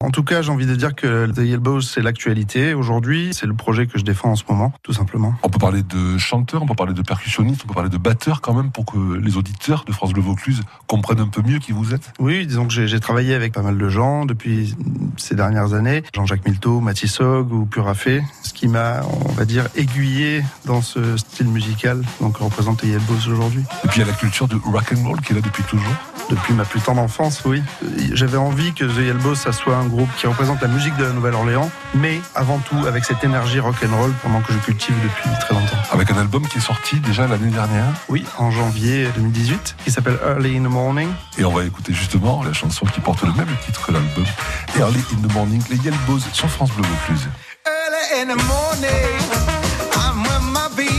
En tout cas, j'ai envie de dire que The Yellows, c'est l'actualité aujourd'hui. C'est le projet que je défends en ce moment, tout simplement. On peut parler de chanteurs, on peut parler de percussionnistes, on peut parler de batteurs quand même pour que les auditeurs de France Bleu Vaucluse comprennent un peu mieux qui vous êtes. Oui, disons que j'ai travaillé avec pas mal de gens depuis ces dernières années. Jean-Jacques Milteau, Mathis Sog ou Purafé. Ce qui m'a, on va dire, aiguillé dans ce style musical, donc représente The Yellows aujourd'hui. Et puis il y a la culture de rock and roll qui est là depuis toujours. Depuis ma plus tendre enfance, oui. J'avais envie que The Yellows, ça soit un groupe qui représente la musique de la Nouvelle-Orléans, mais avant tout avec cette énergie rock'n'roll pendant que je cultive depuis très longtemps. Avec un album qui est sorti déjà l'année dernière Oui, en janvier 2018, qui s'appelle Early in the Morning. Et on va écouter justement la chanson qui porte le même titre que l'album, Early in the Morning, les Yellows sur France Bleu Vaucluse. Early in the morning, I'm with my baby.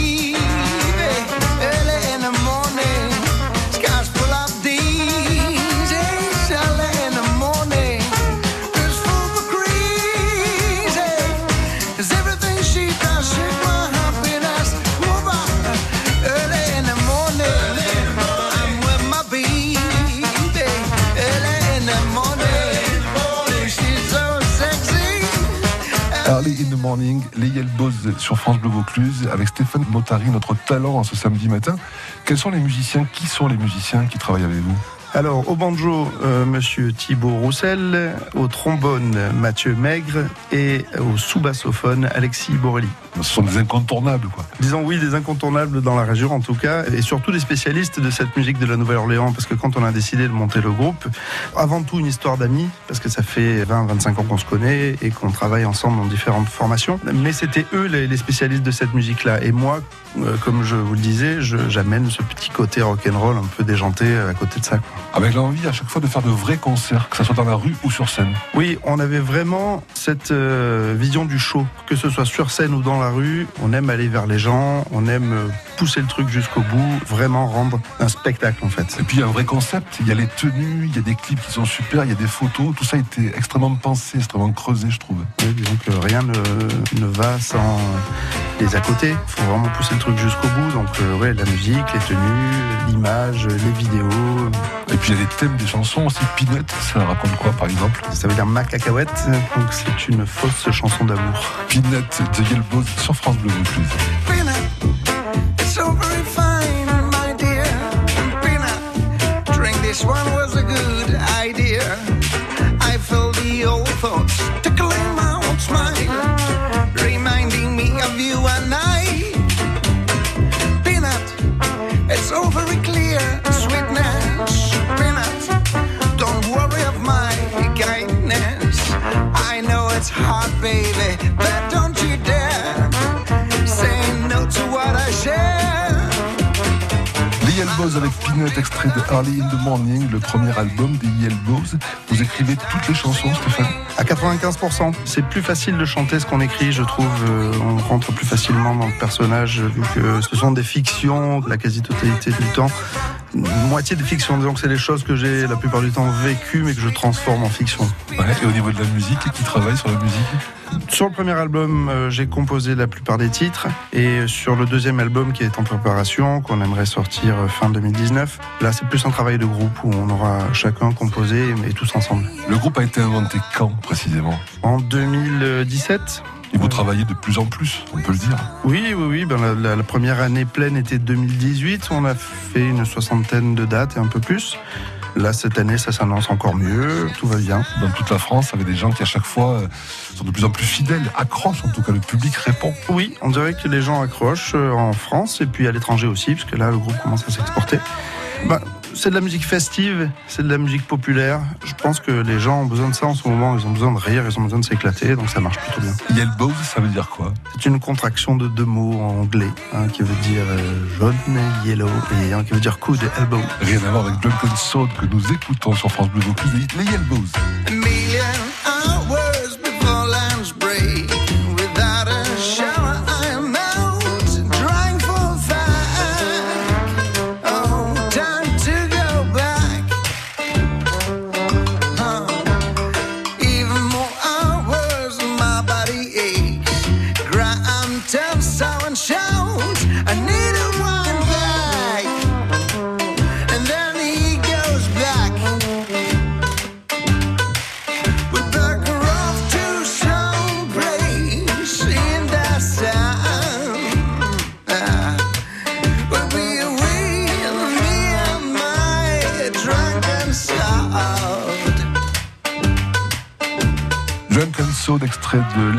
Early in the Morning, les Yellows sur France Bleu Vaucluse, avec Stéphane Motari, notre talent en ce samedi matin. Quels sont les musiciens Qui sont les musiciens qui travaillent avec vous? Alors, au banjo, euh, monsieur Thibaut Roussel, au trombone, Mathieu Maigre, et au sous-bassophone, Alexis Borelli. Ce sont des incontournables, quoi. Disons oui, des incontournables dans la région en tout cas, et surtout des spécialistes de cette musique de la Nouvelle-Orléans, parce que quand on a décidé de monter le groupe, avant tout une histoire d'amis, parce que ça fait 20-25 ans qu'on se connaît et qu'on travaille ensemble dans différentes formations, mais c'était eux les, les spécialistes de cette musique-là, et moi, euh, comme je vous le disais, j'amène ce petit côté rock'n'roll un peu déjanté à côté de ça. quoi. Avec l'envie à chaque fois de faire de vrais concerts, que ce soit dans la rue ou sur scène. Oui, on avait vraiment cette euh, vision du show, que ce soit sur scène ou dans la rue. On aime aller vers les gens, on aime euh, pousser le truc jusqu'au bout, vraiment rendre un spectacle en fait. Et puis il y a un vrai concept, il y a les tenues, il y a des clips qui sont super, il y a des photos, tout ça a été extrêmement pensé, extrêmement creusé, je trouve. Oui, disons que rien ne, ne va sans les à côté. Il faut vraiment pousser le truc jusqu'au bout. Donc euh, ouais, la musique, les tenues, l'image, les vidéos. Et puis il y a les thèmes des chansons aussi. Pinette, ça raconte quoi par exemple? Ça veut dire ma cacahuète, donc c'est une fausse chanson d'amour. Pinette, The Yellows sur France Bleu Vaucluse. Peanut, it's so very fine, my dear. Peanut, drink this one was a good idea. I feel the old thoughts tickling my own smile, Avec Pinette, extrait de Early in the Morning, le premier album des Yellows. Vous écrivez toutes les chansons, Stéphane À 95%, c'est plus facile de chanter ce qu'on écrit, je trouve. Euh, on rentre plus facilement dans le personnage, vu que ce sont des fictions, la quasi-totalité du temps. Moitié des fictions, disons que c'est des choses que j'ai la plupart du temps vécues, mais que je transforme en fiction. Ouais, Et au niveau de la musique, qui travaille sur la musique Sur le premier album, euh, j'ai composé la plupart des titres, et sur le deuxième album qui est en préparation, qu'on aimerait sortir euh, fin 2019, là c'est plus un travail de groupe où on aura chacun composé, mais tous ensemble. Le groupe a été inventé quand précisément? En 2017, Et vous travaillez de plus en plus, on peut le dire. Oui, oui, oui. Ben, la, la- la première année pleine était 2018. On a fait une soixantaine de dates et un peu plus. Là, cette année, ça s'annonce encore mieux. Tout va bien. Dans toute la France, avec des gens qui à chaque fois euh, sont de plus en plus fidèles, accrochent en tout cas, le public répond. Oui, on dirait que les gens accrochent euh, en France et puis à l'étranger aussi, parce que là, le groupe commence à s'exporter. Ben, c'est de la musique festive, c'est de la musique populaire. Je pense que les gens ont besoin de ça en ce moment. Ils ont besoin de rire, ils ont besoin de s'éclater, donc ça marche plutôt bien. Yellows, ça veut dire quoi? C'est une contraction de deux mots en anglais, hein, qui veut dire euh, jaune, yellow, et un qui veut dire coude, elbow. Rien à voir avec Drunken Soul que nous écoutons sur France Bleu Vaucluse, les Yellows.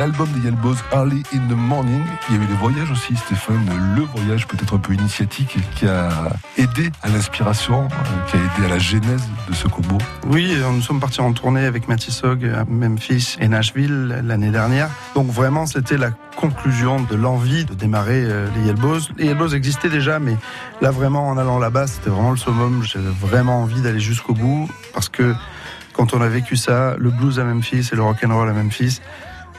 L'album des Yelbows Early in the Morning. Il y a eu les voyages aussi, Stéphane, le voyage peut-être un peu initiatique qui a aidé à l'inspiration, euh, qui a aidé à la genèse de ce combo. Oui, euh, nous sommes partis en tournée avec Matisse Hogg à Memphis et Nashville l'année dernière. Donc vraiment, c'était la conclusion de l'envie de démarrer euh, les Yelbows. Les Yelbows existaient déjà, mais là vraiment, en allant là-bas, c'était vraiment le summum. J'avais vraiment envie d'aller jusqu'au bout parce que quand on a vécu ça, le blues à Memphis et le rock and roll à Memphis,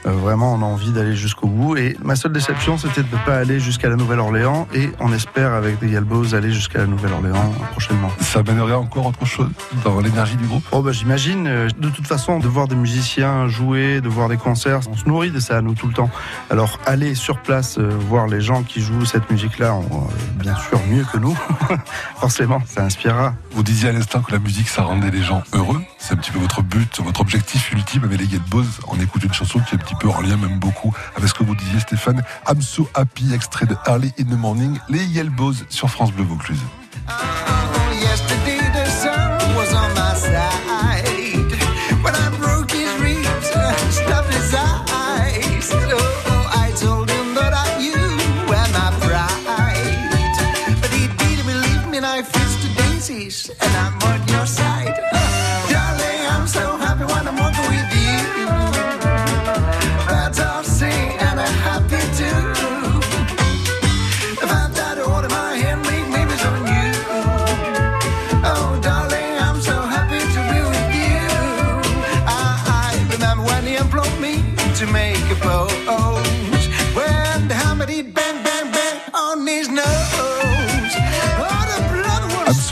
vraiment, on a envie d'aller jusqu'au bout. Et ma seule déception, c'était de ne pas aller jusqu'à la Nouvelle-Orléans. Et on espère, avec des Yelbows, aller jusqu'à la Nouvelle-Orléans prochainement. Ça mènerait encore autre chose dans l'énergie du groupe Oh bah j'imagine. Euh, De toute façon, de voir des musiciens jouer, de voir des concerts, on se nourrit de ça, nous, tout le temps. Alors, aller sur place, euh, voir les gens qui jouent cette musique-là, euh, bien sûr, mieux que nous. Forcément, ça inspirera. Vous disiez à l'instant que la musique, ça rendait les gens heureux. C'est un petit peu votre but, votre objectif ultime avec les Yelbows. On écoute une chanson qui est un petit peu en lien, même beaucoup, avec ce que vous disiez, Stéphane. I'm so happy, extrait de Early in the Morning, les Yelbows sur France Bleu Vaucluse.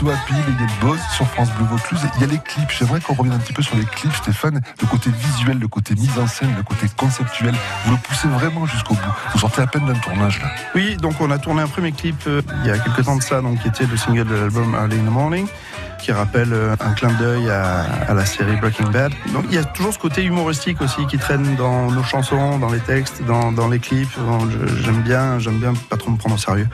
So happy, les sur France Bleu Vaucluse. Il y a les clips. J'aimerais qu'on revienne un petit peu sur les clips, Stéphane. Le côté visuel, le côté mise en scène, le côté conceptuel. Vous le poussez vraiment jusqu'au bout. Vous sortez à peine d'un tournage, là. Oui, donc on a tourné un premier clip euh, il y a quelques temps de ça, donc qui était le single de l'album Early in the Morning, qui rappelle euh, un clin d'œil à, la série Breaking Bad. Donc il y a toujours ce côté humoristique aussi qui traîne dans nos chansons, dans les textes, dans, les clips. J'aime bien, j'aime bien pas trop me prendre au sérieux.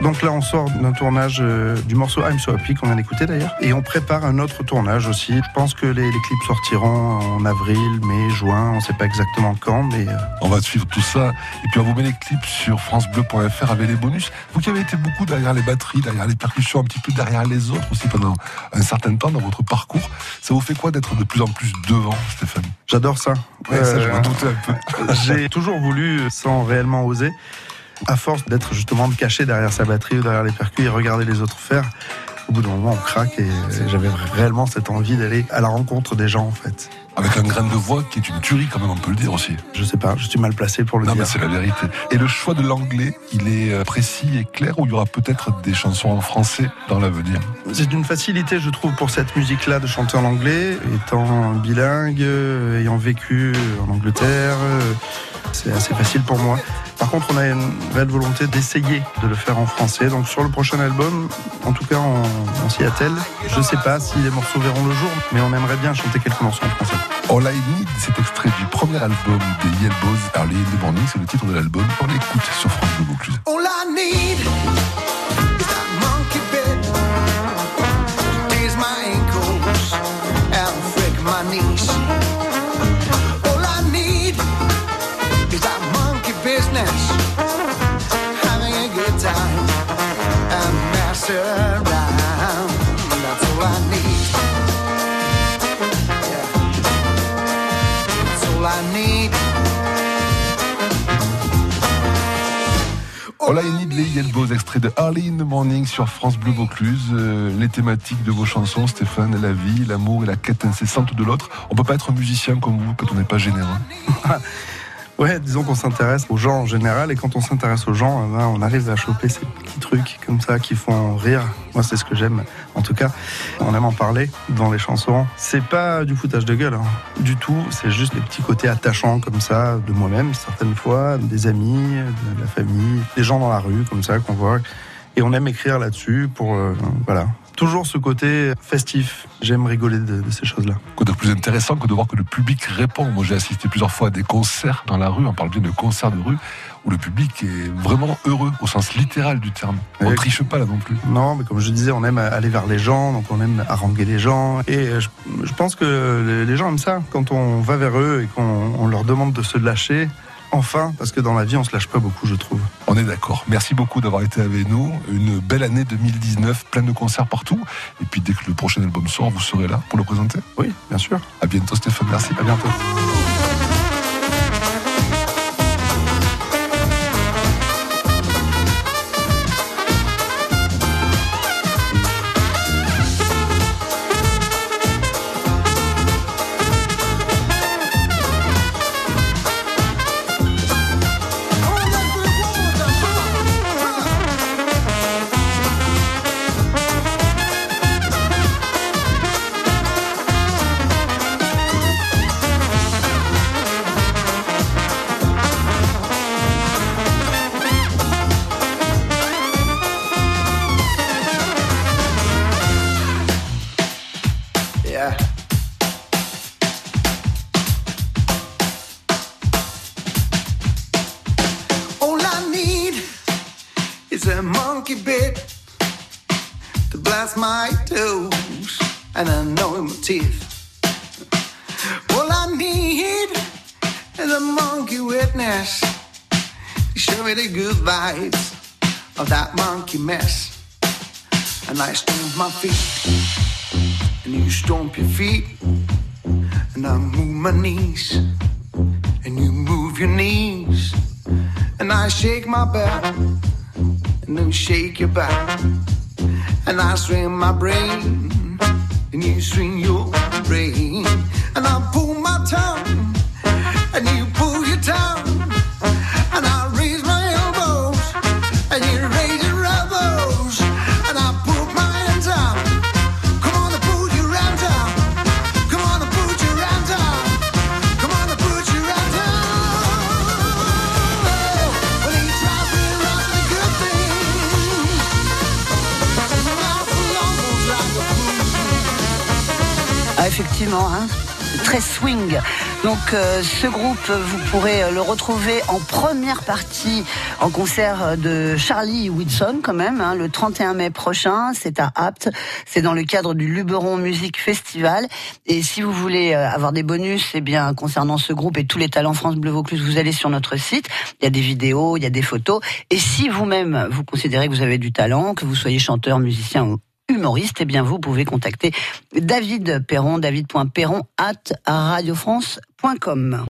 Donc là, on sort d'un tournage euh, du morceau I'm So Happy qu'on vient d'écouter d'ailleurs, et on prépare un autre tournage aussi. Je pense que les, les clips sortiront en avril, mai, juin, on sait pas exactement quand, mais euh, On va suivre tout ça. Et puis on vous met les clips sur francebleu.fr avec les bonus. Vous qui avez été beaucoup derrière les batteries, derrière les percussions, un petit peu derrière les autres aussi pendant un certain temps dans votre parcours, ça vous fait quoi d'être de plus en plus devant, Stéphane? J'adore ça. Ouais, ça, je Euh, m'en doutais un peu. J'ai toujours voulu, sans réellement oser, à force d'être justement caché derrière sa batterie ou derrière les percus et regarder les autres faire, au bout d'un moment on craque et euh, j'avais réellement cette envie d'aller à la rencontre des gens en fait. Avec un grain de voix qui est une tuerie quand même, on peut le dire aussi. Je sais pas, je suis mal placé pour le Non, mais dire. c'est la vérité. Et le choix de l'anglais, il est euh, précis et clair ou il y aura peut-être des chansons en français dans l'avenir? C'est une facilité, je trouve, pour cette musique-là de chanter en anglais, étant bilingue, euh, ayant vécu en Angleterre. C'est assez facile pour moi. Par contre, on a une réelle volonté d'essayer de le faire en français. Donc sur le prochain album, en tout cas en, en Seattle, je sais pas si les morceaux verront le jour, mais on aimerait bien chanter quelques morceaux en français. All I Need, c'est extrait du premier album des Yelbows, Early in the Morning, c'est le titre de l'album. On l'écoute sur France Bleu Vaucluse. All I need All I Need, les Yelbows, extrait de Early in the Morning sur France Bleu Vaucluse. Euh, les thématiques de vos chansons, Stéphane, la vie, l'amour et la quête incessante de l'autre. On peut pas être musicien comme vous quand on n'est pas généreux. Ouais, disons qu'on s'intéresse aux gens en général, et quand on s'intéresse aux gens, eh ben, on arrive à choper ces petits trucs comme ça qui font rire. Moi, c'est ce que j'aime. En tout cas, on aime en parler dans les chansons. C'est pas du foutage de gueule, hein. du tout. C'est juste des petits côtés attachants comme ça de moi-même, certaines fois, des amis, de la famille, des gens dans la rue comme ça qu'on voit. Et on aime écrire là-dessus pour, euh, voilà, toujours ce côté festif. J'aime rigoler de, de ces choses-là. Quoi de plus intéressant que de voir que le public répond Moi, j'ai assisté plusieurs fois à des concerts dans la rue, on parle bien de concerts de rue, où le public est vraiment heureux, au sens littéral du terme. On Oui. triche pas là non plus. Non, mais comme je disais, on aime aller vers les gens, donc on aime haranguer les gens. Et euh, je, je pense que les- gens aiment ça quand on va vers eux et qu'on on leur demande de se lâcher. Enfin, parce que dans la vie, on se lâche pas beaucoup, je trouve. On est d'accord. Merci beaucoup d'avoir été avec nous. Une belle année 2019, plein de concerts partout. Et puis dès que le prochain album sort, vous serez là pour le présenter. Oui, bien sûr. À bientôt Stéphane, merci. À bientôt. Blast my toes and I annoy my teeth. All I need is a monkey witness to show me the good vibes of that monkey mess. And I stomp my feet, and you stomp your feet, and I move my knees, and you move your knees, and I shake my back, and you shake your back, and I swing my brain, and you swing your brain, and I pull Hein, très swing. Donc euh, ce groupe, vous pourrez euh, le retrouver en première partie en concert euh, de Charlie Whitson quand même, hein, le 31 mai prochain. C'est à Apt, c'est dans le cadre du Luberon Music Festival. Et si vous voulez euh, avoir des bonus, eh bien concernant ce groupe et tous les talents France Bleu Vaucluse, vous allez sur notre site. Il y a des vidéos, il y a des photos. Et si vous-même vous considérez que vous avez du talent, que vous soyez chanteur, musicien ou humoriste, eh bien vous pouvez contacter David Perron, david.perron at radiofrance.com.